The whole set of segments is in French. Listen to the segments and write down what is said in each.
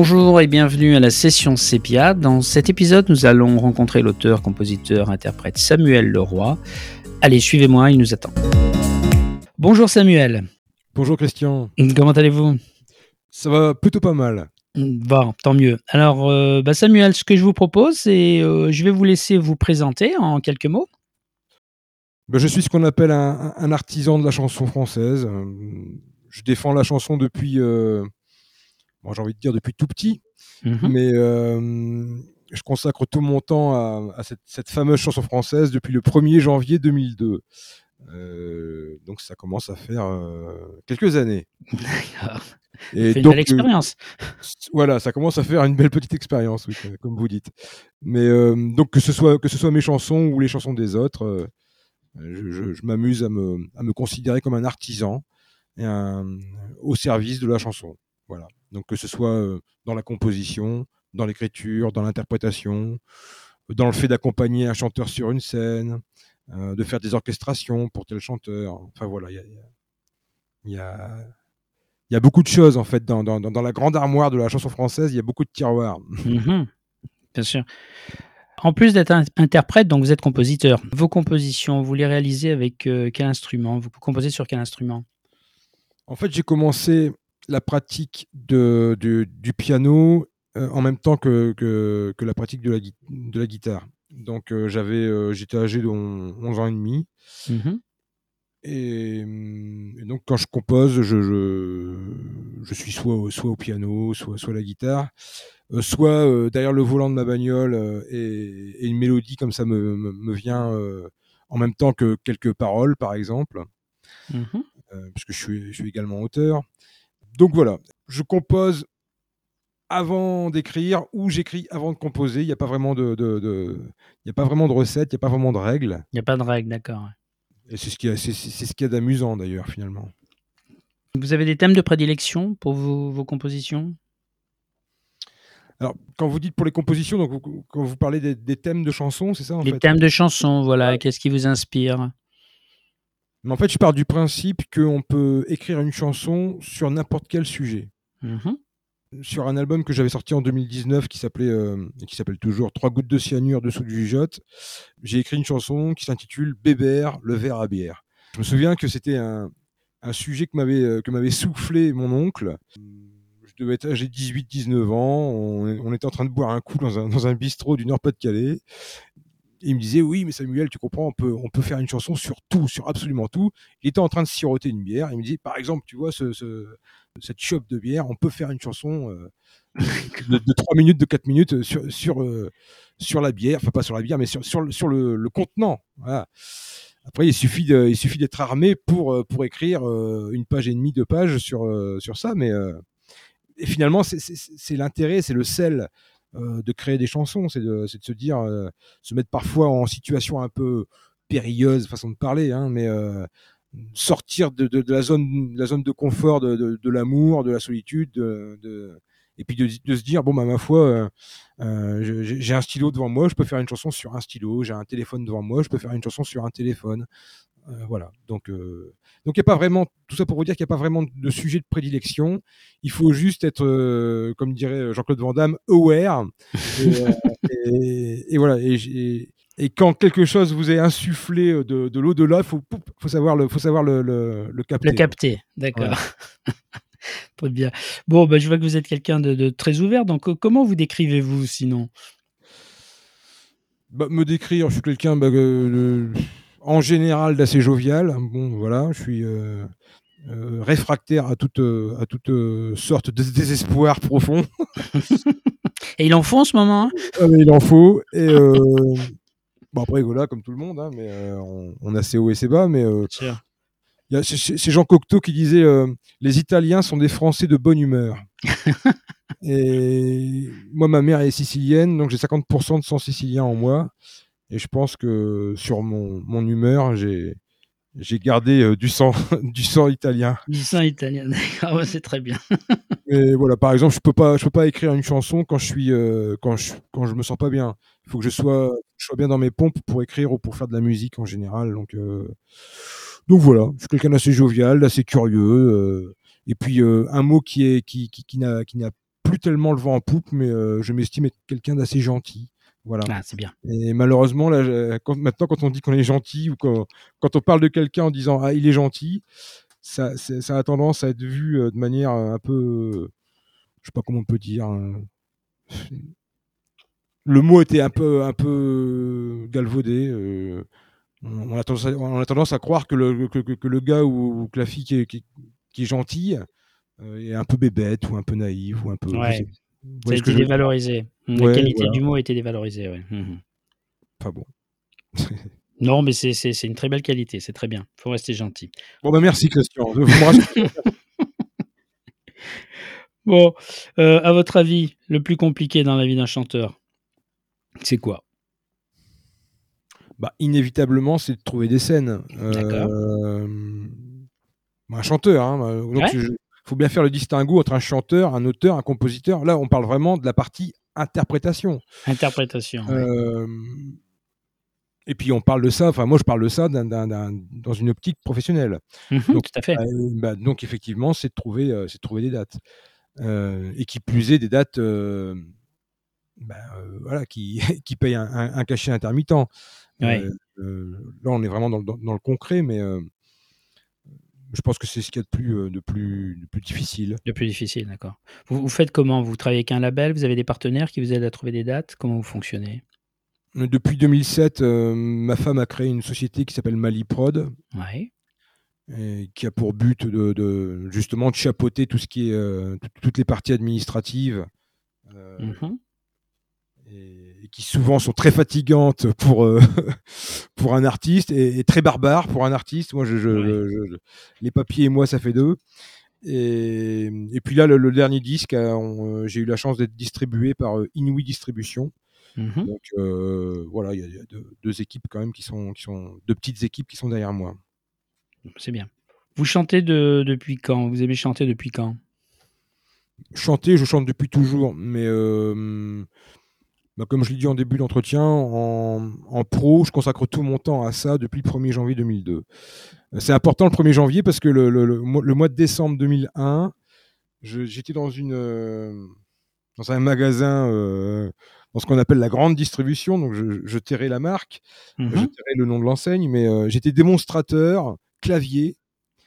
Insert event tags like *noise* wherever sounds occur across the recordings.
Bonjour et bienvenue à la session Sépia. Dans cet épisode, nous allons rencontrer l'auteur, compositeur, interprète Samuel Leroy. Allez, suivez-moi, il nous attend. Bonjour Samuel. Bonjour Christian. Comment allez-vous? Ça va plutôt pas mal. Bon, tant mieux. Alors, euh, bah, Samuel, ce que je vous propose, c'est euh, je vais vous laisser vous présenter en quelques mots. Ben, je suis ce qu'on appelle un, un, artisan de la chanson française. Euh, je défends la chanson depuis bon, j'ai envie de dire depuis tout petit, mmh mais euh, je consacre tout mon temps à, à cette, cette, fameuse chanson française depuis le 1er janvier 2002. Euh, donc ça commence à faire euh, quelques années. D'accord. Et une belle expérience. voilà, ça commence à faire une belle petite expérience, oui, comme vous dites. Mais donc que ce soit que ce soit mes chansons ou les chansons des autres, je, je, je m'amuse à me, à me considérer comme un artisan et un, au service de la chanson. Voilà. Donc que ce soit dans la composition, dans l'écriture, dans l'interprétation, dans le fait d'accompagner un chanteur sur une scène, de faire des orchestrations pour tel chanteur. Enfin voilà, il y a, y, a, y a, beaucoup de choses en fait dans, dans, dans, la grande armoire de la chanson française. Il y a beaucoup de tiroirs. Mmh Bien sûr. En plus d'être interprète, donc vous êtes compositeur. Vos compositions, vous les réalisez avec quel instrument? Vous composez sur quel instrument? En fait, j'ai commencé la pratique de, du piano euh, en même temps que, que, la pratique de la, de la guitare. Donc euh, j'avais, euh, j'étais âgé de 11 ans et demi. Mmh et, donc quand je compose, je, je, suis soit, soit au piano, soit, soit à la guitare, soit derrière le volant de ma bagnole et, une mélodie comme ça me, me, vient en même temps que quelques paroles, par exemple, mmh parce que je suis, je suis également auteur. Donc voilà, je compose avant d'écrire ou j'écris avant de composer. Il n'y a pas vraiment de, de, il a pas vraiment de recette, il n'y a pas vraiment de règles. Il n'y a pas de règles, d'accord. Et c'est ce qui c'est, ce qui a d'amusant d'ailleurs finalement. Vous avez des thèmes de prédilection pour vos, vos compositions? Alors, quand vous dites pour les compositions, donc quand vous parlez des, thèmes de chansons, c'est ça en Les thèmes de chansons, voilà. Qu'est-ce qui vous inspire? Mais en fait, je pars du principe qu'on peut écrire une chanson sur n'importe quel sujet. Mmh sur un album que j'avais sorti en 2019 qui s'appelait euh, qui s'appelle toujours Trois gouttes de cyanure dessous du jugeote, j'ai écrit une chanson qui s'intitule Bébert, le verre à bière. Je me souviens que c'était un, un, sujet que m'avait euh, que m'avait soufflé mon oncle. Je devais être âgé 18-19 ans. On, on, était en train de boire un coup dans un, dans un bistrot du Nord-Pas-de-Calais il me disait oui mais Samuel tu comprends on peut on peut faire une chanson sur tout sur absolument tout. Il était en train de siroter une bière. Il me dit par exemple tu vois ce, ce cette chope de bière on peut faire une chanson euh, de, de, 3 minutes de 4 minutes sur sur euh, sur la bière. Enfin pas sur la bière mais sur sur, le, sur le, le contenant. Après il suffit de, il suffit d'être armé pour euh, pour écrire une page et demie de page sur sur ça. Mais et finalement c'est l'intérêt c'est le sel euh, de créer des chansons, c'est de, se dire, euh, se mettre parfois en situation un peu périlleuse, façon de parler, hein, mais euh, sortir de, la, zone, de confort de, l'amour, de la solitude, de, et puis de, se dire, bon, bah, ma foi, j'ai un stylo devant moi, je peux faire une chanson sur un stylo, j'ai un téléphone devant moi, je peux faire une chanson sur un téléphone. Voilà, donc donc il n'y a pas vraiment, tout ça pour vous dire qu'il n'y a pas vraiment de sujet de prédilection. Il faut juste être, euh, comme dirait Jean-Claude Van Damme, aware. Et, euh, *laughs* et, voilà. Et, et, quand quelque chose vous est insufflé de, de l'au-delà, il faut, faut, savoir, le, faut savoir le, le, le capter. Le capter, d'accord. *laughs* Très bien. Bon, bah, je vois que vous êtes quelqu'un de, de, très ouvert. Donc, comment vous décrivez-vous sinon? Bah, Me décrire, je suis quelqu'un. Bah, euh, en général d'assez jovial. Bon, voilà, je suis euh, euh, réfractaire à toute, euh, à toute sorte de désespoir profond. *laughs* et il en faut en ce moment hein? Ah, Il en faut. Et bon, après, voilà, comme tout le monde, hein, mais on, a ses hauts et ses bas, mais. C'est Jean Cocteau qui disait Les Italiens sont des Français de bonne humeur. *laughs* et moi, ma mère est sicilienne, donc j'ai 50% de sang sicilien en moi. Et je pense que sur mon, mon humeur, j'ai j'ai gardé euh, du sang *laughs* du sang italien. Du sang italien, *laughs* d'accord, c'est très bien. *laughs* et voilà, par exemple, je peux pas je peux pas écrire une chanson quand je suis euh, quand je quand je me sens pas bien. Il faut que je sois je sois bien dans mes pompes pour écrire ou pour faire de la musique en général. Donc euh, donc voilà, je suis quelqu'un d'assez jovial, d'assez curieux. et puis un mot qui est qui qui, qui n'a qui n'a plus tellement le vent en poupe, mais je m'estime être quelqu'un d'assez gentil. Voilà. Ah, c'est bien. Et malheureusement, là, maintenant, quand on dit qu'on est gentil ou quand, on parle de quelqu'un en disant ah il est gentil, ça, ça, a tendance à être vu de manière un peu, je sais pas comment on peut dire. Le mot était un peu, un peu galvaudé. On a, tendance à, croire que le, que, le gars ou, que la fille qui est, qui, est gentille est un peu bébête ou un peu naïve ou un peu. A été dévalorisé. La qualité du mot a été dévalorisée. Ouais. Mmh Pas bon. *laughs* non, mais c'est une très belle qualité, c'est très bien. Il faut rester gentil. Bon, bah merci Christian. *laughs* bon, euh, à votre avis, le plus compliqué dans la vie d'un chanteur, c'est quoi? Bah, Inévitablement, c'est de trouver des scènes. Euh, un chanteur, hein, donc faut bien faire le distinguo entre un chanteur, un auteur, un compositeur. Là, on parle vraiment de la partie interprétation. Interprétation. Euh, et puis on parle de ça, enfin moi je parle de ça dans une optique professionnelle. Mhm, donc, tout à fait. Euh, bah, donc effectivement, c'est de trouver, euh, c'est trouver des dates. et qui plus est des dates bah, voilà, qui, *laughs* qui payent un, cachet intermittent. là, on est vraiment dans, dans le concret, mais je pense que c'est ce qu'il y a de plus, euh, de plus, de plus difficile. De plus difficile, d'accord. Vous, vous, faites comment? Vous travaillez avec un label? Vous avez des partenaires qui vous aident à trouver des dates? Comment vous fonctionnez? Euh, Depuis 2007, euh, ma femme a créé une société qui s'appelle Maliprod. Ouais. Et qui a pour but de, justement de chapeauter tout ce qui est toutes les parties administratives. Mmh et, qui souvent sont très fatigantes pour, euh, *laughs* pour un artiste et, très barbares pour un artiste. Moi, je, les papiers et moi, ça fait deux. Et, et puis là, le, dernier disque, euh, j'ai eu la chance d'être distribué par euh, Inouï Distribution. Mhm. Donc voilà, il y a, deux, équipes quand même qui sont, qui sont deux petites équipes qui sont derrière moi. C'est bien. Vous chantez de, depuis quand? Vous avez chanté depuis quand? Chanter, je chante depuis toujours, mais bah, comme je l'ai dit en début d'entretien, en, pro, je consacre tout mon temps à ça depuis le 1er janvier 2002. Euh, c'est important le 1er janvier parce que le, mois de décembre 2001, j'étais dans, une, euh, dans un magasin, euh, dans ce qu'on appelle la grande distribution, donc je, je la marque, mhm. je tairai le nom de l'enseigne, mais j'étais démonstrateur, clavier,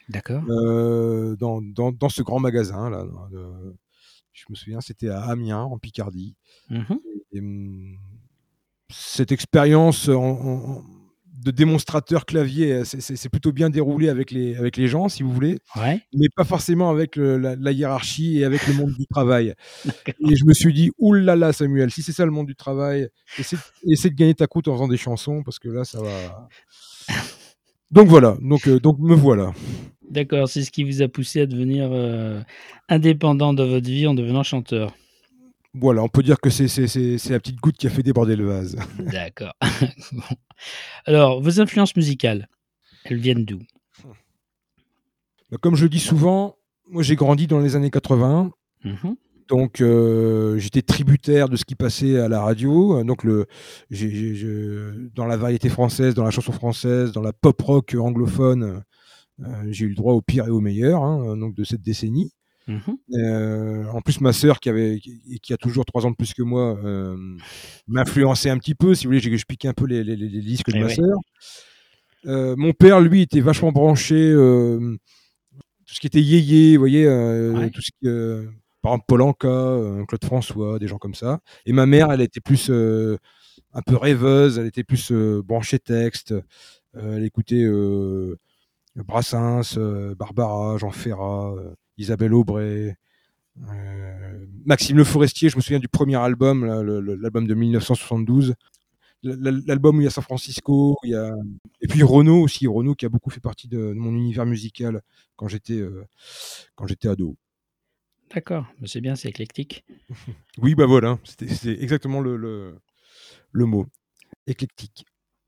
D'accord. dans, dans, ce grand magasin là, je me souviens, c'était à Amiens, en Picardie. Mmh, cette expérience de démonstrateur clavier, c'est plutôt bien déroulé avec les, avec les gens, si vous voulez, mais pas forcément avec la, hiérarchie et avec le monde du travail. *laughs* Et je me suis dit, oulala Samuel, si c'est ça le monde du travail, essaie, de gagner ta croûte en faisant des chansons, parce que là, ça va... *laughs* Donc voilà, donc, euh, donc me voilà. D'accord, c'est ce qui vous a poussé à devenir euh, indépendant dans votre vie en devenant chanteur. Voilà, on peut dire que c'est la petite goutte qui a fait déborder le vase. D'accord. *laughs* Alors, vos influences musicales, elles viennent d'où? Bah, Comme je le dis souvent, moi j'ai grandi dans les années 80. Donc euh, j'étais tributaire de ce qui passait à la radio. Donc le, dans la variété française, dans la chanson française, dans la pop rock anglophone, euh, j'ai eu le droit au pire et au meilleur hein, donc de cette décennie. Mmh euh, en plus, ma sœur, qui, avait, qui, a toujours trois ans de plus que moi, euh, m'influençait un petit peu. Si vous voulez, je piqué un peu les, les, disques de eh ma sœur. mon père, lui, était vachement branché. tout ce qui était yéyé, vous voyez, tout ce qui, par exemple Polanka, Claude François, des gens comme ça. Et ma mère, elle était plus un peu rêveuse, elle était plus branchée texte. elle écoutait Brassens, euh, Barbara, Jean Ferrat, euh, Isabelle Aubray, euh, Maxime Le Forestier, je me souviens du premier album, l'album de 1972. L'album où il y a San Francisco, il y a... et puis Renaud aussi, Renaud qui a beaucoup fait partie de, mon univers musical quand j'étais quand j'étais ado. D'accord, c'est bien, c'est éclectique. *laughs* oui, bah voilà, c'est exactement le, le, mot, éclectique.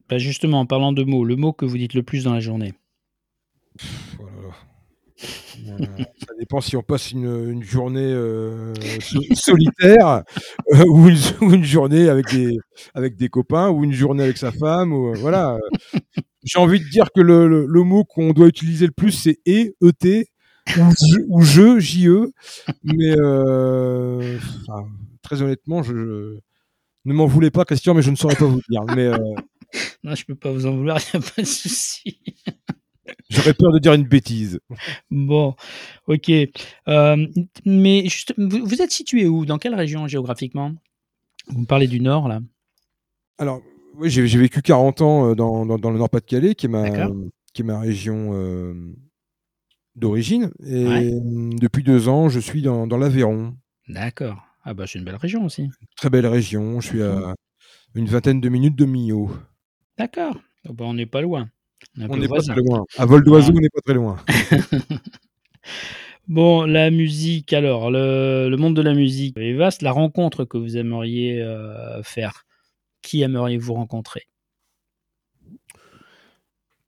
Bah justement, en parlant de mots, le mot que vous dites le plus dans la journée euh, ça dépend si on passe une, journée euh, *laughs* solitaire euh, ou, une, journée avec des, avec des copains ou une journée avec sa femme. Ou, voilà. J'ai envie de dire que le, mot qu'on doit utiliser le plus, c'est E, E-T. ou, je, JE. Mais très honnêtement, je, ne m'en voulez pas, Christian, mais je ne saurais pas vous dire. Mais, non, je peux pas vous en vouloir, il n'y a pas de souci. J'aurais peur de dire une bêtise. Bon, ok. mais juste, vous, êtes situé où? Dans quelle région géographiquement? Vous me parlez du Nord, là Alors, oui, j'ai vécu 40 ans dans, dans, le Nord-Pas-de-Calais, qui, est ma, qui est ma région d'origine. Et depuis deux ans, je suis dans, dans l'Aveyron. D'accord. Ah bah c'est une belle région aussi. Très belle région. Je suis à une vingtaine de minutes de Millau. D'accord. Oh, bah, on n'est pas loin. On n'est pas très loin. À vol d'oiseau, on n'est pas très loin. bon, la musique, alors, le, monde de la musique est vaste. La rencontre que vous aimeriez euh, faire, qui aimeriez-vous rencontrer?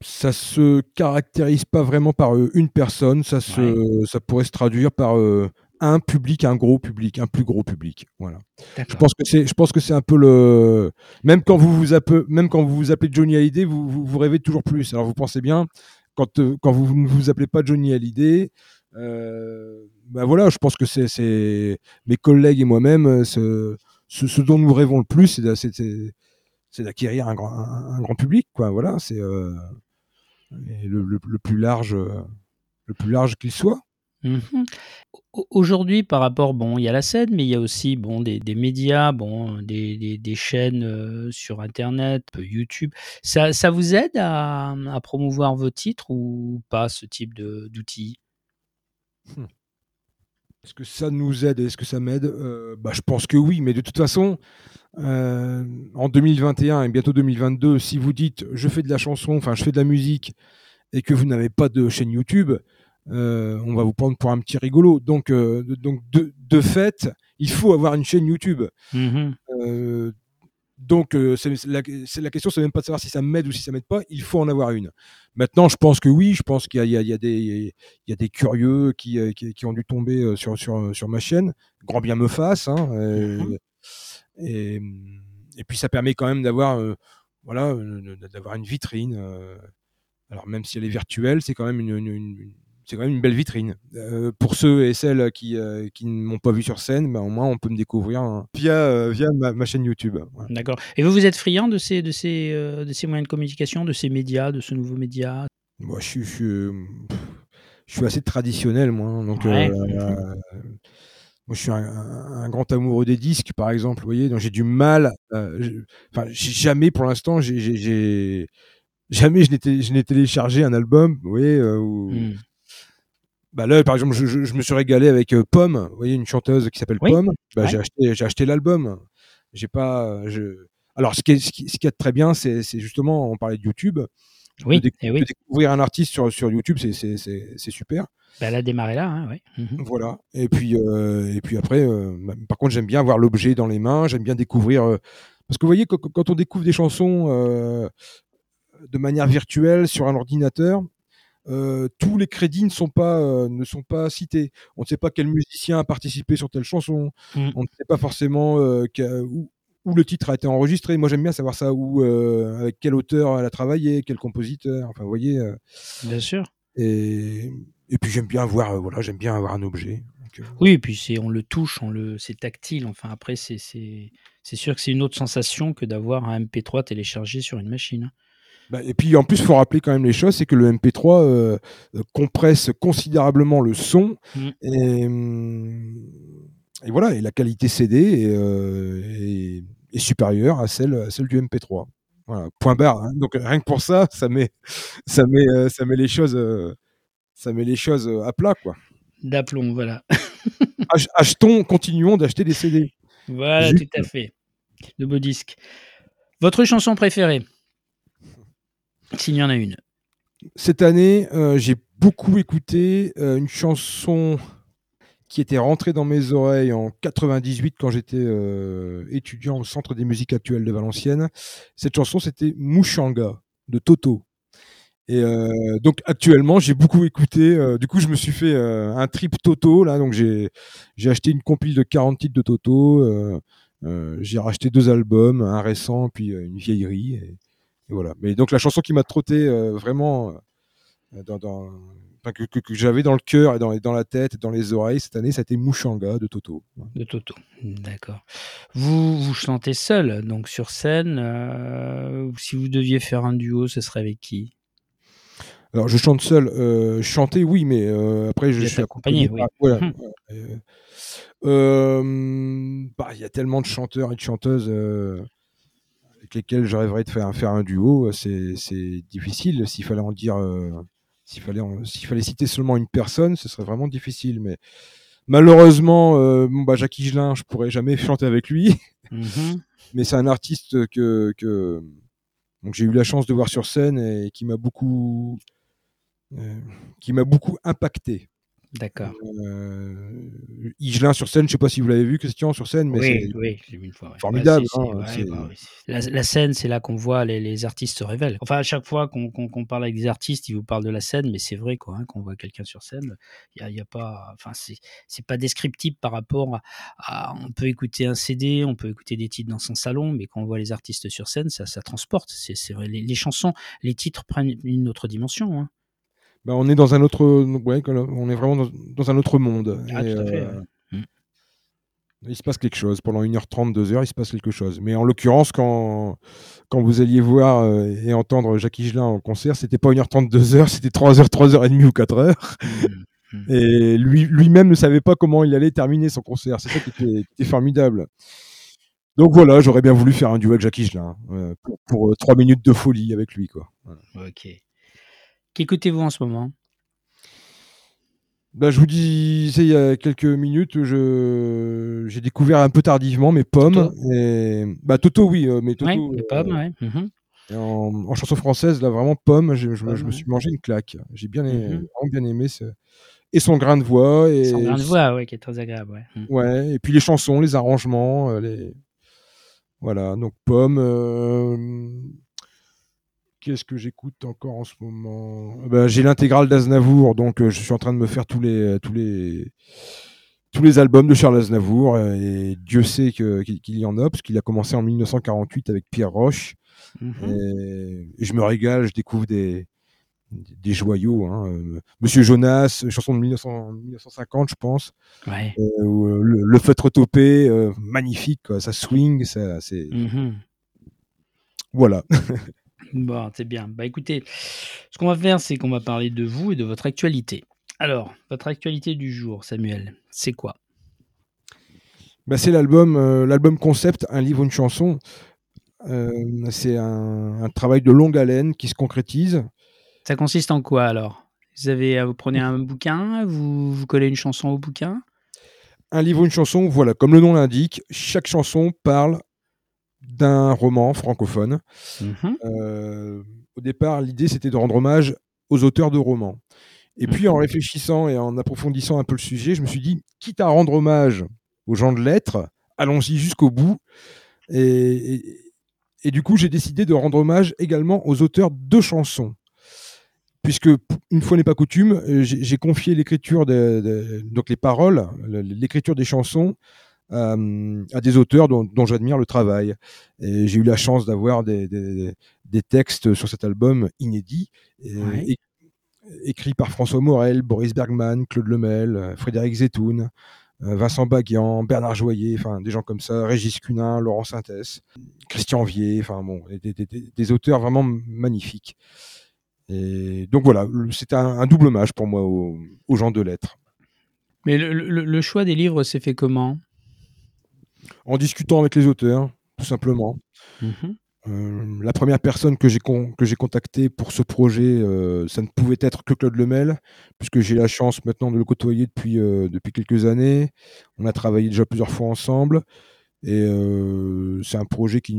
Ça se caractérise pas vraiment par euh, une personne, ça, se, ça pourrait se traduire par euh, un public, un gros public, un plus gros public. Voilà. Je pense que c'est, je pense que c'est un peu le, même quand vous vous appelez, même quand vous vous appelez Johnny Hallyday, vous, vous, rêvez toujours plus. Alors vous pensez bien, quand, euh, quand vous ne vous appelez pas Johnny Hallyday, ben voilà, je pense que c'est, c'est mes collègues et moi-même, ce, ce, dont nous rêvons le plus, c'est, c'est, d'acquérir un grand, un, grand public, quoi. Voilà, c'est le, plus large, le plus large qu'il soit. Mmh aujourd'hui, par rapport, bon, il y a la scène, mais il y a aussi bon, des, médias, bon, des, des, chaînes sur Internet, YouTube. Ça, ça vous aide à, à, promouvoir vos titres ou pas, ce type d'outils? Mmh. Est-ce que ça nous aide Est-ce que ça m'aide? Bah, Je pense que oui, mais de toute façon, en 2021 et bientôt 2022, si vous dites je fais de la chanson, enfin je fais de la musique, et que vous n'avez pas de chaîne YouTube, euh, on va vous prendre pour un petit rigolo. Donc, euh, donc de, fait, il faut avoir une chaîne YouTube. Mmh euh, donc, c'est la, la, question, c'est même pas de savoir si ça m'aide ou si ça m'aide pas. Il faut en avoir une. Maintenant, je pense que oui. Je pense qu'il y, y, a des curieux qui, qui, ont dû tomber sur, sur, sur ma chaîne. Grand bien me fasse. Hein, mmh et, et, puis, ça permet quand même d'avoir voilà, d'avoir une vitrine. alors, même si elle est virtuelle, c'est quand même une c'est quand même une belle vitrine. Euh, pour ceux et celles qui, euh, qui ne m'ont pas vu sur scène, ben, au moins on peut me découvrir hein, via, euh, via ma, chaîne YouTube. D'accord. Et vous, vous êtes friand de ces, de, ces, de ces moyens de communication, de ces médias, de ce nouveau média? Moi, je, je, je, suis assez traditionnel, moi. Hein, donc, moi, je suis un, grand amoureux des disques, par exemple. Vous voyez, donc j'ai du mal. Enfin, jamais pour l'instant, j'ai jamais je n'ai téléchargé un album, vous voyez, ou, mmh. Bah là, par exemple, je, me suis régalé avec euh, Pomme, vous voyez, une chanteuse qui s'appelle Pomme. Bah, J'ai acheté, acheté l'album. J'ai pas. Je... Alors, ce qui, est, ce, qui, est très bien, c'est justement, on parlait de YouTube. Oui, de, eh oui. découvrir un artiste sur, sur YouTube, c'est super. Bah, elle a démarré là, hein, oui. Mmh voilà. Et puis, euh, et puis après, euh, par contre, j'aime bien avoir l'objet dans les mains. J'aime bien découvrir. parce que vous voyez, quand, quand, on découvre des chansons de manière virtuelle sur un ordinateur, euh, tous les crédits ne sont pas euh, ne sont pas cités. On ne sait pas quel musicien a participé sur telle chanson. Mmh. On ne sait pas forcément euh, où, où, le titre a été enregistré. Moi, j'aime bien savoir ça. Où, avec quel auteur elle a travaillé, quel compositeur. Enfin, vous voyez. bien sûr. Et, et puis j'aime bien voir. voilà, j'aime bien avoir un objet. oui, et puis c'est on le touche, on le c'est tactile. Enfin, après, c'est c'est sûr que c'est une autre sensation que d'avoir un MP3 téléchargé sur une machine. Bah, et puis en plus, il faut rappeler quand même les choses, c'est que le MP3 euh, compresse considérablement le son mm. et, voilà, et la qualité CD est, euh, supérieure à celle, à celle du MP3. Voilà, point barre. Hein. Donc rien que pour ça, ça met, ça met, euh, ça met les choses, ça met les choses à plat, quoi. D'aplomb, voilà. *laughs* Achetons, continuons d'acheter des CD. Voilà, tout à fait. De beaux disques. Votre chanson préférée? S'il y en a une. Cette année, euh, j'ai beaucoup écouté euh, une chanson qui était rentrée dans mes oreilles en 98 quand j'étais euh, étudiant au Centre des musiques actuelles de Valenciennes. Cette chanson, c'était Mouchanga de Toto. Et donc actuellement, j'ai beaucoup écouté. du coup, je me suis fait un trip Toto là. Donc j'ai j'ai acheté une compile de 40 titres de Toto. j'ai racheté deux albums, un récent puis une vieillerie. Voilà. Mais donc la chanson qui m'a trotté euh, vraiment dans, que, j'avais dans le cœur et dans, dans, la tête, dans les oreilles cette année, ça a été Mouchanga de Toto. De Toto, d'accord. Vous, vous chantez seul, donc sur scène. Euh, si vous deviez faire un duo, ce serait avec qui? Alors je chante seul, euh, chanter oui, mais euh, après je suis accompagné. Oui. voilà. Hum. Bah, il y a tellement de chanteurs et de chanteuses avec lesquels je rêverais de faire, faire un duo. C'est difficile s'il fallait en dire s'il fallait, s'il fallait citer seulement une personne, ce serait vraiment difficile. Mais malheureusement, euh, bon, bah, Jacques Higelin, je pourrais jamais chanter avec lui. *laughs* Mm-hmm. mais c'est un artiste que, que donc j'ai eu la chance de voir sur scène et qui m'a beaucoup, euh, qui m'a beaucoup impacté. D'accord. Euh, Igelin sur scène, je ne sais pas si vous l'avez vu, Christian, sur scène, mais oui, oui, j'ai vu une fois. Formidable. la, scène, c'est là qu'on voit les, artistes se révèlent. Enfin, à chaque fois qu'on parle avec des artistes, ils vous parlent de la scène, mais c'est vrai quoi, hein, qu'on voit quelqu'un sur scène, il y, a, pas, enfin, c'est pas descriptible par rapport à, On peut écouter un CD, on peut écouter des titres dans son salon, mais quand on voit les artistes sur scène, ça, ça transporte. C'est vrai, les, les, chansons, les titres prennent une autre dimension. Hein. Bah, on est dans un autre, ouais, on est vraiment dans, un autre monde. Ah, tout à fait, euh, mm. Il se passe quelque chose. Pendant 1h30, 2h, il se passe quelque chose. Mais en l'occurrence, quand, quand vous alliez voir euh, et entendre Jacques Higelin en concert, c'était pas 1h30, 2h, c'était 3h, 3h30 ou 4h. Mm, mm. Et lui, lui-même ne savait pas comment il allait terminer son concert. C'est ça qui était, formidable. Donc voilà, j'aurais bien voulu faire un duo avec Jacques Higelin euh, pour, 3 minutes de folie avec lui. Quoi. Ok. Qu'écoutez-vous en ce moment? Bah, je vous disais il y a quelques minutes, je j'ai découvert un peu tardivement mes pommes. Toto? Et... Bah, Toto, oui, euh, mais Toto. les pommes, euh, mhm. en, chanson française, là, vraiment pomme, je, me suis mangé une claque. J'ai bien, aimé, mhm. bien aimé ce... Et son grain de voix. Et... Son grain de voix, oui, qui est très agréable. Ouais. Mhm. ouais. et puis les chansons, les arrangements, euh, les. Voilà, donc pomme. Qu'est-ce que j'écoute encore en ce moment? Ben, J'ai l'intégrale d'Aznavour, donc euh, je suis en train de me faire tous les, euh, tous les, tous les albums de Charles Aznavour, euh, et Dieu sait qu'il y en a, parce qu'il a commencé en 1948 avec Pierre Roche. Mhm. et, je me régale, je découvre des, des joyaux. Hein. Monsieur Jonas, chanson de 1950, je pense. le, feutre topé, magnifique, ça swing, ça, c'est. Mhm. Voilà. *laughs* Bon, c'est bien. Bah écoutez, ce qu'on va faire, c'est qu'on va parler de vous et de votre actualité. Alors, votre actualité du jour, Samuel, c'est quoi? Bah, C'est l'album, euh, l'album concept, un livre, une chanson. Euh, c'est un, travail de longue haleine qui se concrétise. Ça consiste en quoi alors? Vous, avez, euh, vous prenez un bouquin, vous, vous collez une chanson au bouquin? Un livre, une chanson, voilà, comme le nom l'indique, chaque chanson parle d'un roman francophone. Mhm. Euh, au départ, l'idée, c'était de rendre hommage aux auteurs de romans. Et puis, en réfléchissant et en approfondissant un peu le sujet, je me suis dit, quitte à rendre hommage aux gens de lettres, allons-y jusqu'au bout. Et, du coup, j'ai décidé de rendre hommage également aux auteurs de chansons. Puisque, une fois n'est pas coutume, euh, j'ai confié l'écriture, donc les paroles, l'écriture des chansons euh, à des auteurs dont, j'admire le travail. Et j'ai eu la chance d'avoir des, des, textes sur cet album inédits, écrits par François Morel, Boris Bergman, Claude Lemel, Frédéric Zetoun, euh, Vincent Baguian, Bernard Joyer, enfin des gens comme ça, Régis Cunin, Laurent Sintès, Christian Vier, enfin bon, des, auteurs vraiment magnifiques. Et donc voilà, c'est un, double hommage pour moi aux, gens de lettres. Mais le choix des livres s'est fait comment? En discutant avec les auteurs, tout simplement. Mhm. Euh, la première personne que j'ai que j'ai contactée pour ce projet, euh, ça ne pouvait être que Claude Lemel, puisque j'ai la chance maintenant de le côtoyer depuis, euh, depuis quelques années. On a travaillé déjà plusieurs fois ensemble, et c'est un projet qui,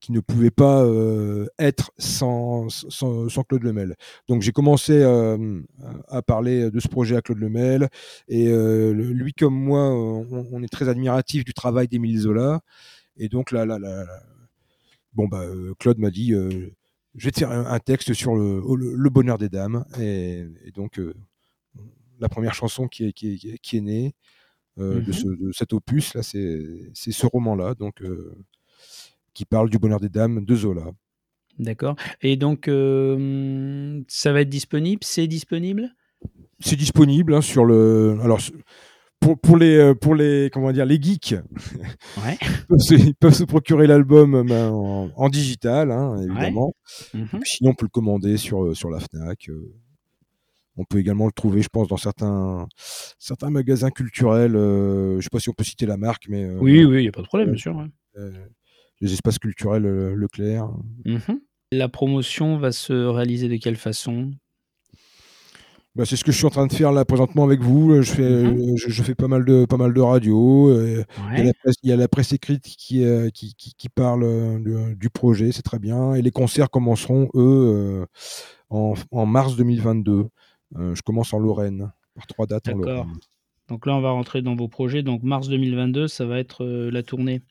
qui ne pouvait pas euh, être sans, sans, Claude Lemel. Donc j'ai commencé euh, à parler de ce projet à Claude Lemel, et euh, lui comme moi, on, est très admiratif du travail d'Émile Zola, et donc là, là, là, bon bah Claude m'a dit, je vais te faire un, texte sur le, le, bonheur des dames, et, donc la première chanson qui est, qui est, qui est née de, ce, de, cet opus là, c'est ce roman là, donc qui parle du bonheur des dames de Zola. D'accord. Et donc, ça va être disponible? C'est disponible? C'est disponible hein, sur le. Alors, pour, pour, les, pour les, comment dire, les geeks, ouais. *laughs* ils, peuvent se, procurer l'album ben, en, digital, hein, évidemment. Mhm. Sinon, on peut le commander sur, sur la Fnac. On peut également le trouver, je pense, dans certains, certains magasins culturels. je ne sais pas si on peut citer la marque, mais. oui, oui, il n'y a pas de problème, bien sûr. Les espaces culturels Leclerc. Mhm. La promotion va se réaliser de quelle façon? Bah, c'est ce que je suis en train de faire là présentement avec vous. Je fais, mhm. je, fais pas mal de, pas mal de radio. Il, y a la presse, écrite qui, qui, qui, parle du projet, c'est très bien. Et les concerts commenceront, eux, en, en, mars 2022. je commence en Lorraine, par trois dates en Lorraine. Donc là, on va rentrer dans vos projets. Donc mars 2022, ça va être la tournée.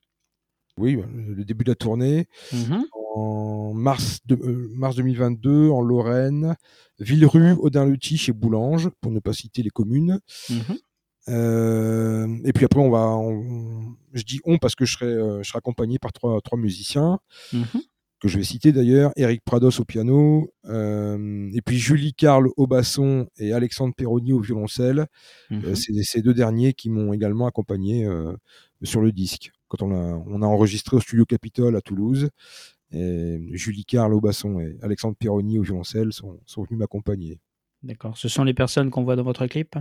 Oui, le début de la tournée. Mmh en mars, de, euh, mars 2022, en Lorraine, Villerue, Audin-le-Ty, chez Boulange, pour ne pas citer les communes. Mmh euh, et puis après, on va. je dis on parce que je serai, euh, je serai accompagné par trois, trois musiciens, mmh que je vais citer d'ailleurs Eric Prados au piano, et puis Julie Carle au basson et Alexandre Perroni au violoncelle. C'est ces deux derniers qui m'ont également accompagné sur le disque quand on a, on a enregistré au studio Capitole à Toulouse. Et Julie Carle au basson et Alexandre Pironi au violoncelle sont, sont venus m'accompagner. D'accord. Ce sont les personnes qu'on voit dans votre clip?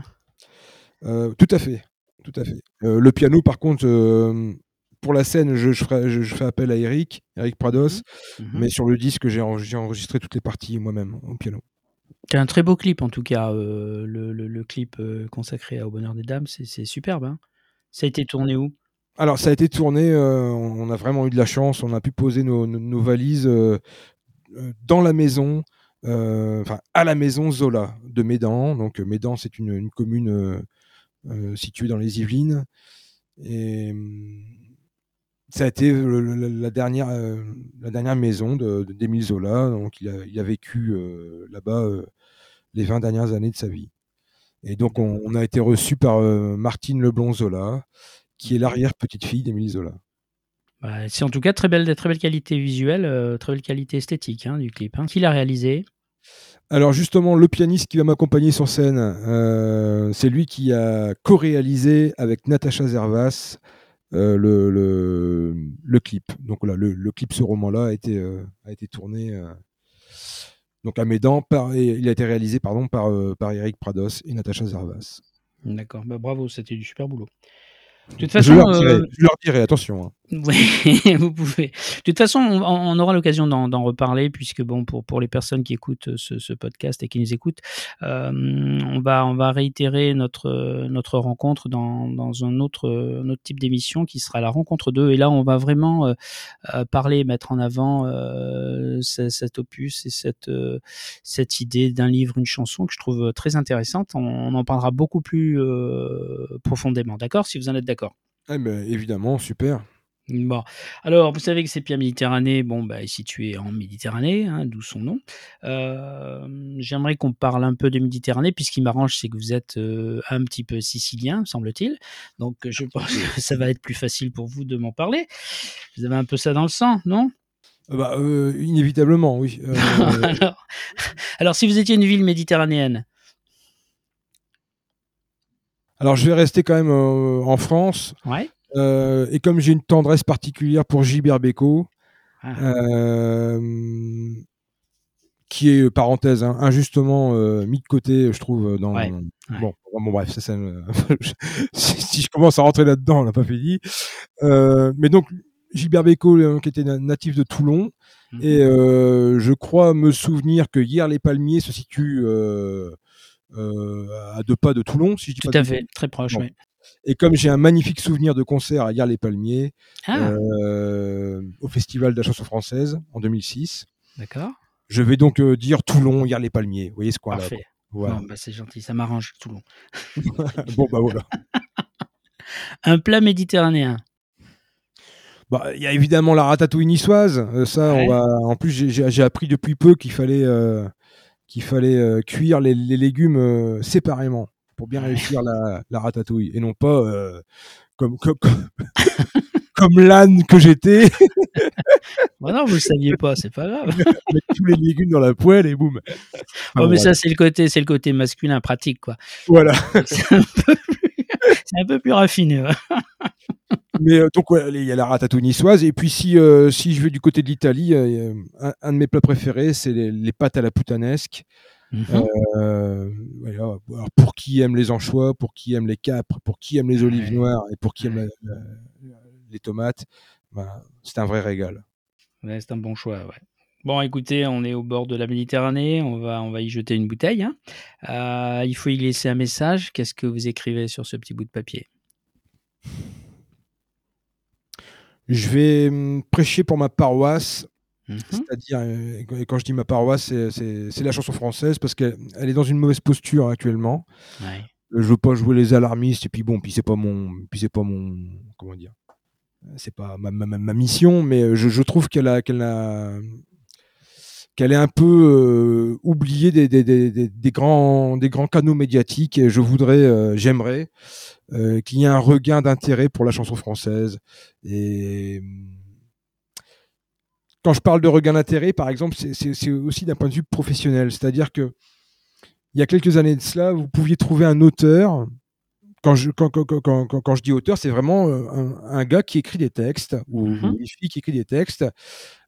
Euh, Tout à fait. Tout à fait. Euh, le piano, par contre, euh, pour la scène, je, je, ferai, je, fais appel à Eric, Eric Prados, mmh. Mmh. mais sur le disque, j'ai enregistré toutes les parties moi-même au piano. C'est un très beau clip en tout cas, le, le, le, clip consacré au bonheur des dames, c'est superbe. Hein ça a été tourné où? Alors, ça a été tourné, euh, on a vraiment eu de la chance, on a pu poser nos, valises euh, euh, dans la maison, enfin à la maison Zola de Médan. Donc, Médan, c'est une, commune située dans les Yvelines. Et ça a été la, dernière, la maison d'Émile Zola. Donc, il a, vécu là-bas les 20 dernières années de sa vie. Et donc, on, on a été reçu par Martine Leblon Zola qui est l'arrière-petite-fille d'Émilie Zola. Bah, c'est en tout cas très belle, très belle qualité visuelle, euh, très belle qualité esthétique hein, du clip. Hein. Qui l'a réalisé? Alors justement, le pianiste qui va m'accompagner sur scène, euh, c'est lui qui a co-réalisé avec Natacha Zervas euh, le, le, clip. Donc voilà, le, clip, ce roman-là, a été, a été tourné donc à Médan, par, il a été réalisé pardon, par, par Eric Prados et Natacha Zervas. D'accord, bah, bravo, c'était du super boulot. De toute façon, euh, je, leur dirai, attention. Hein. Oui, *laughs* vous pouvez. De toute façon, on, aura l'occasion d'en reparler puisque bon, pour pour les personnes qui écoutent ce, podcast et qui nous écoutent, euh, on va on va réitérer notre notre rencontre dans, dans un autre un type d'émission qui sera la rencontre 2 et là on va vraiment euh, parler, mettre en avant cet opus et cette cette idée d'un livre, une chanson que je trouve très intéressante. On, en parlera beaucoup plus profondément, d'accord? Si vous en êtes d'accord. Eh ben, évidemment, super. Bon, alors vous savez que c'est Pierre Méditerranée, bon, bah, est situé en Méditerranée, hein, d'où son nom. Euh, j'aimerais qu'on parle un peu de Méditerranée, puisqu'il m'arrange, c'est que vous êtes euh, un petit peu sicilien, semble-t-il. Donc je pense que ça va être plus facile pour vous de m'en parler. Vous avez un peu ça dans le sang, non? Euh, bah, Inévitablement, oui. *laughs* alors, alors, si vous étiez une ville méditerranéenne? Alors je vais rester quand même en France. Ouais. Euh, et comme j'ai une tendresse particulière pour Gilbert Bécaud, ah. euh, qui est, parenthèse, hein, injustement euh, mis de côté, je trouve, dans... Bon, bon, bref, ça, ça *laughs* si, je commence à rentrer là-dedans, on n'a pas fini. mais donc, Gilbert Bécaud, qui était natif de Toulon, mhm. et je crois me souvenir que hier les Palmiers se situe à deux pas de Toulon, si je dis Tout pas à fait, très proche, oui. Et comme j'ai un magnifique souvenir de concert à Gare-les-Palmiers, ah. euh, au Festival de la chanson française en 2006. D'accord. Je vais donc euh, dire Toulon, Gare-les-Palmiers. Vous voyez ce coin-là Parfait. Voilà. Bah, c'est gentil, ça m'arrange, Toulon. *laughs* bon, bah voilà. *laughs* un plat méditerranéen. Bah, il y a évidemment la ratatouille niçoise. Euh, ça, on va. En plus, j'ai appris depuis peu qu'il fallait qu'il fallait cuire les, les légumes séparément pour bien réussir la, ratatouille et non pas euh, comme, comme, comme *laughs* l'âne que j'étais. *laughs* bah non, vous le saviez pas, c'est pas grave. *laughs* Mettre tous les légumes dans la poêle et boum. oh, mais ça, c'est le côté, c'est le côté masculin pratique, quoi. Voilà. C'est un, un, peu plus raffiné. Mais euh, donc, il y a la ratatouille niçoise. Et puis, si, euh, si je vais du côté de l'Italie, un, un, de mes plats préférés, c'est les, les, pâtes à la putanesque. Mmh. Euh. Alors, pour qui aime les anchois, pour qui aime les capres, pour qui aime les olives noires et pour qui aime la, la, les tomates, ben, c'est un vrai régal. Ouais, c'est un bon choix. Ouais. Bon, écoutez, on est au bord de la Méditerranée, on va, on va y jeter une bouteille. Hein. Euh, il faut y laisser un message. Qu'est-ce que vous écrivez sur ce petit bout de papier? Je vais hum, prêcher pour ma paroisse. Mmh. C'est-à-dire, et quand je dis ma paroisse, c'est la chanson française parce qu'elle est dans une mauvaise posture actuellement. Ouais. Je veux pas jouer les alarmistes et puis bon, puis c'est pas mon, puis c'est pas mon, comment dire, c'est pas ma, ma, ma, mission, mais je, je trouve qu'elle a, qu'elle a, qu'elle est un peu euh, oubliée des, des, des, des, grands, des grands canaux médiatiques. Et je voudrais, euh, j'aimerais euh, qu'il y ait un regain d'intérêt pour la chanson française. Et quand je parle de regain d'intérêt, par exemple, c'est aussi d'un point de vue professionnel. C'est-à-dire que il y a quelques années de cela, vous pouviez trouver un auteur. Quand je, quand, quand, quand, quand je dis auteur, c'est vraiment un, un, gars qui écrit des textes, ou mm -hmm. une fille qui écrit des textes.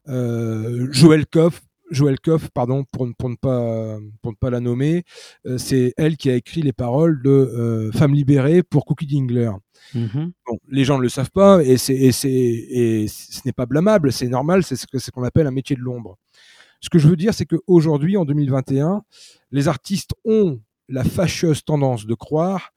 Euh, Joël Koff, Joël Koff, pardon, pour, pour, ne pas, pour ne pas la nommer, euh, c'est elle qui a écrit les paroles de euh, Femme libérée pour Cookie Dingler. Mmh. Bon, les gens ne le savent pas et, c'est, et, c'est, et ce n'est pas blâmable, c'est normal, c'est ce, que, ce qu'on appelle un métier de l'ombre. Ce que je veux dire, c'est qu'aujourd'hui, en 2021, les artistes ont la fâcheuse tendance de croire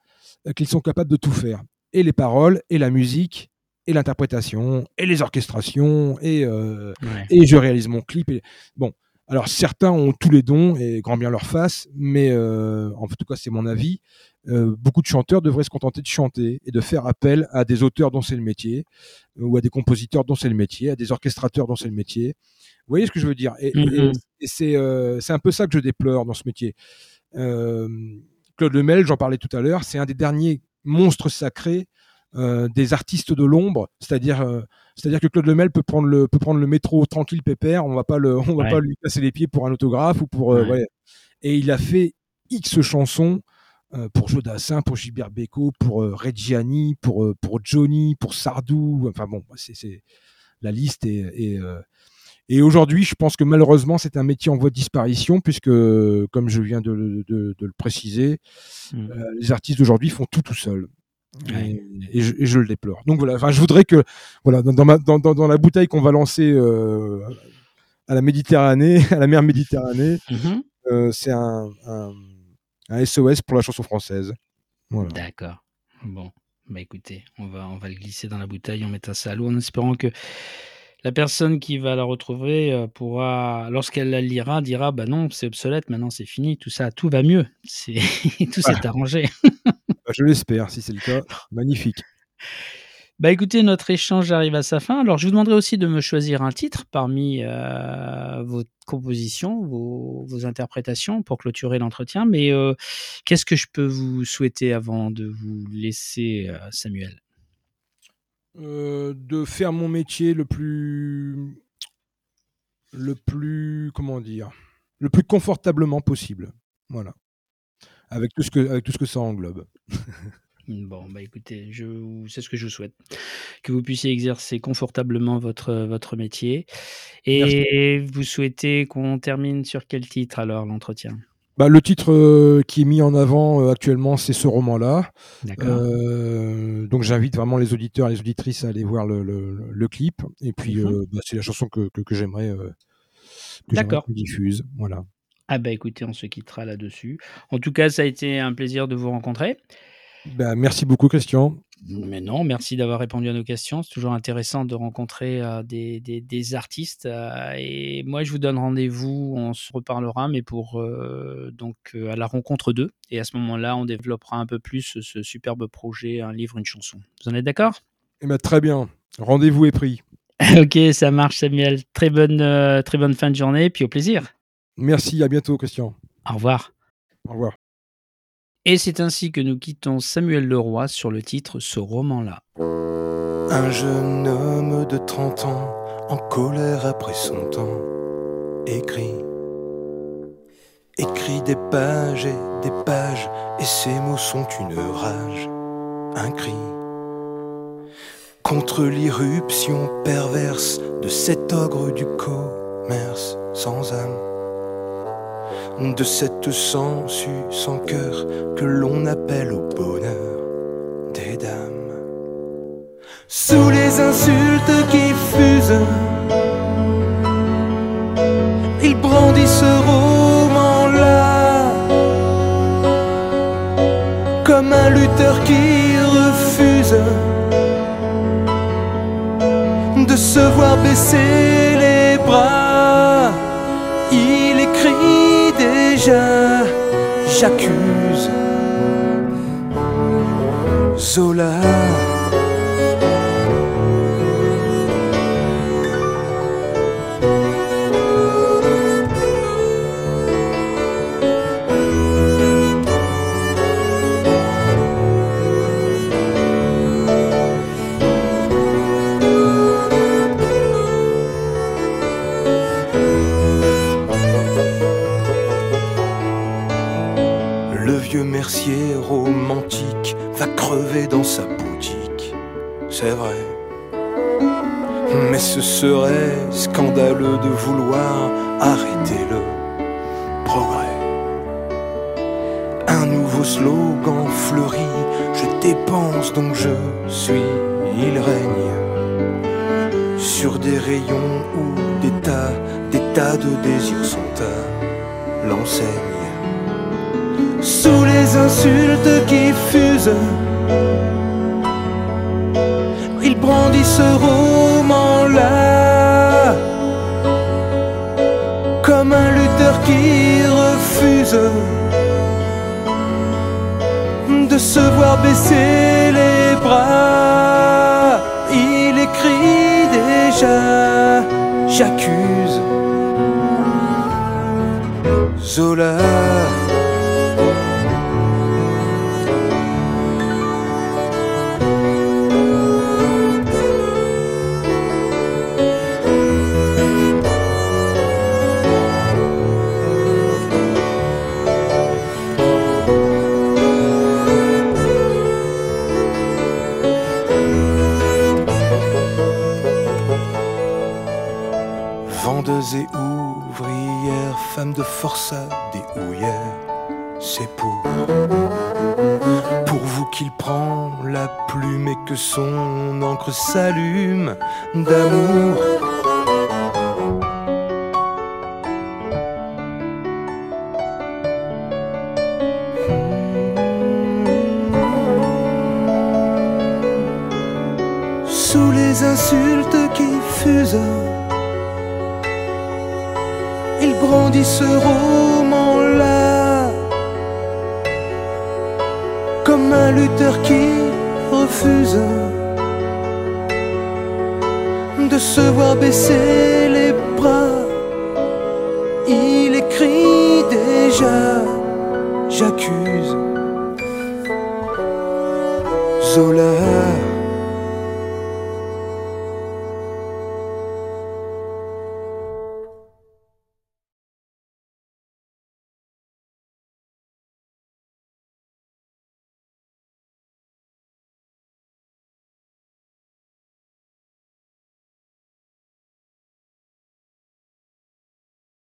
qu'ils sont capables de tout faire. Et les paroles, et la musique, et l'interprétation, et les orchestrations, et, euh, ouais. et je réalise mon clip. Et... Bon, alors certains ont tous les dons, et grand bien leur face, mais euh, en tout cas c'est mon avis, euh, beaucoup de chanteurs devraient se contenter de chanter et de faire appel à des auteurs dont c'est le métier, ou à des compositeurs dont c'est le métier, à des orchestrateurs dont c'est le métier. Vous voyez ce que je veux dire? Et, mm -hmm. et, et c'est euh, un peu ça que je déplore dans ce métier. Euh, Claude Lemel, j'en parlais tout à l'heure, c'est un des derniers monstres sacrés euh, des artistes de l'ombre, c'est-à-dire euh, c'est-à-dire que Claude Lemel peut prendre le peut prendre le métro tranquille pépère, on va pas le on va ouais. pas lui casser les pieds pour un autographe ou pour euh, ouais. ouais. et il a fait X chansons euh, pour Jodassin, pour Gilbert Bécaud, pour euh, Reggiani, pour pour Johnny, pour Sardou, enfin bon, c'est la liste est, est et aujourd'hui, je pense que malheureusement, c'est un métier en voie de disparition, puisque, comme je viens de, de, de le préciser, mmh. euh, les artistes d'aujourd'hui font tout tout seuls. Ouais. Et, et, je, et, je, le déplore. Donc voilà, enfin, je voudrais que, voilà, dans, dans, ma, dans, dans la bouteille qu'on va lancer euh, à la Méditerranée, *laughs* à la mer Méditerranée, mmh. euh, c'est un, un, un, SOS pour la chanson française. Voilà. D'accord. Bon, bah écoutez, on va, on va le glisser dans la bouteille, on mettra ça à l'eau en espérant que la personne qui va la retrouver euh, pourra, lorsqu'elle la lira, dira bah non, c'est obsolète, maintenant c'est fini, tout ça, tout va mieux, c'est *laughs* tout s'est ah. arrangé. Je l'espère, si c'est le cas, magnifique. Bah écoutez, notre échange arrive à sa fin. Alors je vous demanderai aussi de me choisir un titre parmi euh, vos compositions, vos, vos, interprétations pour clôturer l'entretien. Mais euh, qu'est-ce que je peux vous souhaiter avant de vous laisser, euh, Samuel? Euh, de faire mon métier le plus le plus comment dire le plus confortablement possible voilà avec tout ce que avec tout ce que ça englobe *laughs* Bon, bah écoutez, je, c'est ce que je vous souhaite, que vous puissiez exercer confortablement votre, votre métier. Et Merci. vous souhaitez qu'on termine sur quel titre alors l'entretien? Bah, le titre euh, qui est mis en avant euh, actuellement, c'est ce roman-là. Euh, donc j'invite vraiment les auditeurs et les auditrices à aller voir le, le, le clip. Et puis mmh bah, c'est la chanson que, que, que j'aimerais qu'on diffuse. Voilà. Ah bah écoutez, on se quittera là-dessus. En tout cas, ça a été un plaisir de vous rencontrer. Bah, merci beaucoup, Christian. Mais non, merci d'avoir répondu à nos questions. C'est toujours intéressant de rencontrer euh, des, des, des, artistes. Euh, et moi, je vous donne rendez-vous. On se reparlera, mais pour euh, donc à la rencontre d'eux. Et à ce moment-là, on développera un peu plus ce superbe projet, un livre, une chanson. Vous en êtes d'accord? Eh ben, Très bien. Rendez-vous est pris. *laughs* ok, ça marche, Samuel. Très bonne, très bonne fin de journée, puis au plaisir. Merci, à bientôt, Christian. Au revoir. Au revoir. Et c'est ainsi que nous quittons Samuel Leroy sur le titre Ce roman-là. Un jeune homme de 30 ans, en colère après son temps, écrit. Écrit des pages et des pages, et ces mots sont une rage, un cri. Contre l'irruption perverse de cet ogre du commerce sans âme de cette sangsue sans cœur que l'on appelle au bonheur des dames. Sous les insultes qui fusent, il brandit ce roman-là comme un lutteur qui refuse de se voir baisser j'accuse Zola. C'est vrai. Mais ce serait scandaleux de vouloir arrêter le progrès. Un nouveau slogan fleurit, je dépense donc je suis, il règne. Sur des rayons où des tas, des tas de désirs sont à l'enseigne sous les insultes qui fusent. Ce roman-là comme un lutteur qui refuse de se voir baisser les bras. Il écrit déjà, j'accuse Zola. Et ouvrières, femmes de forçat des houillères, c'est pour pour vous qu'il prend la plume et que son encre s'allume d'amour.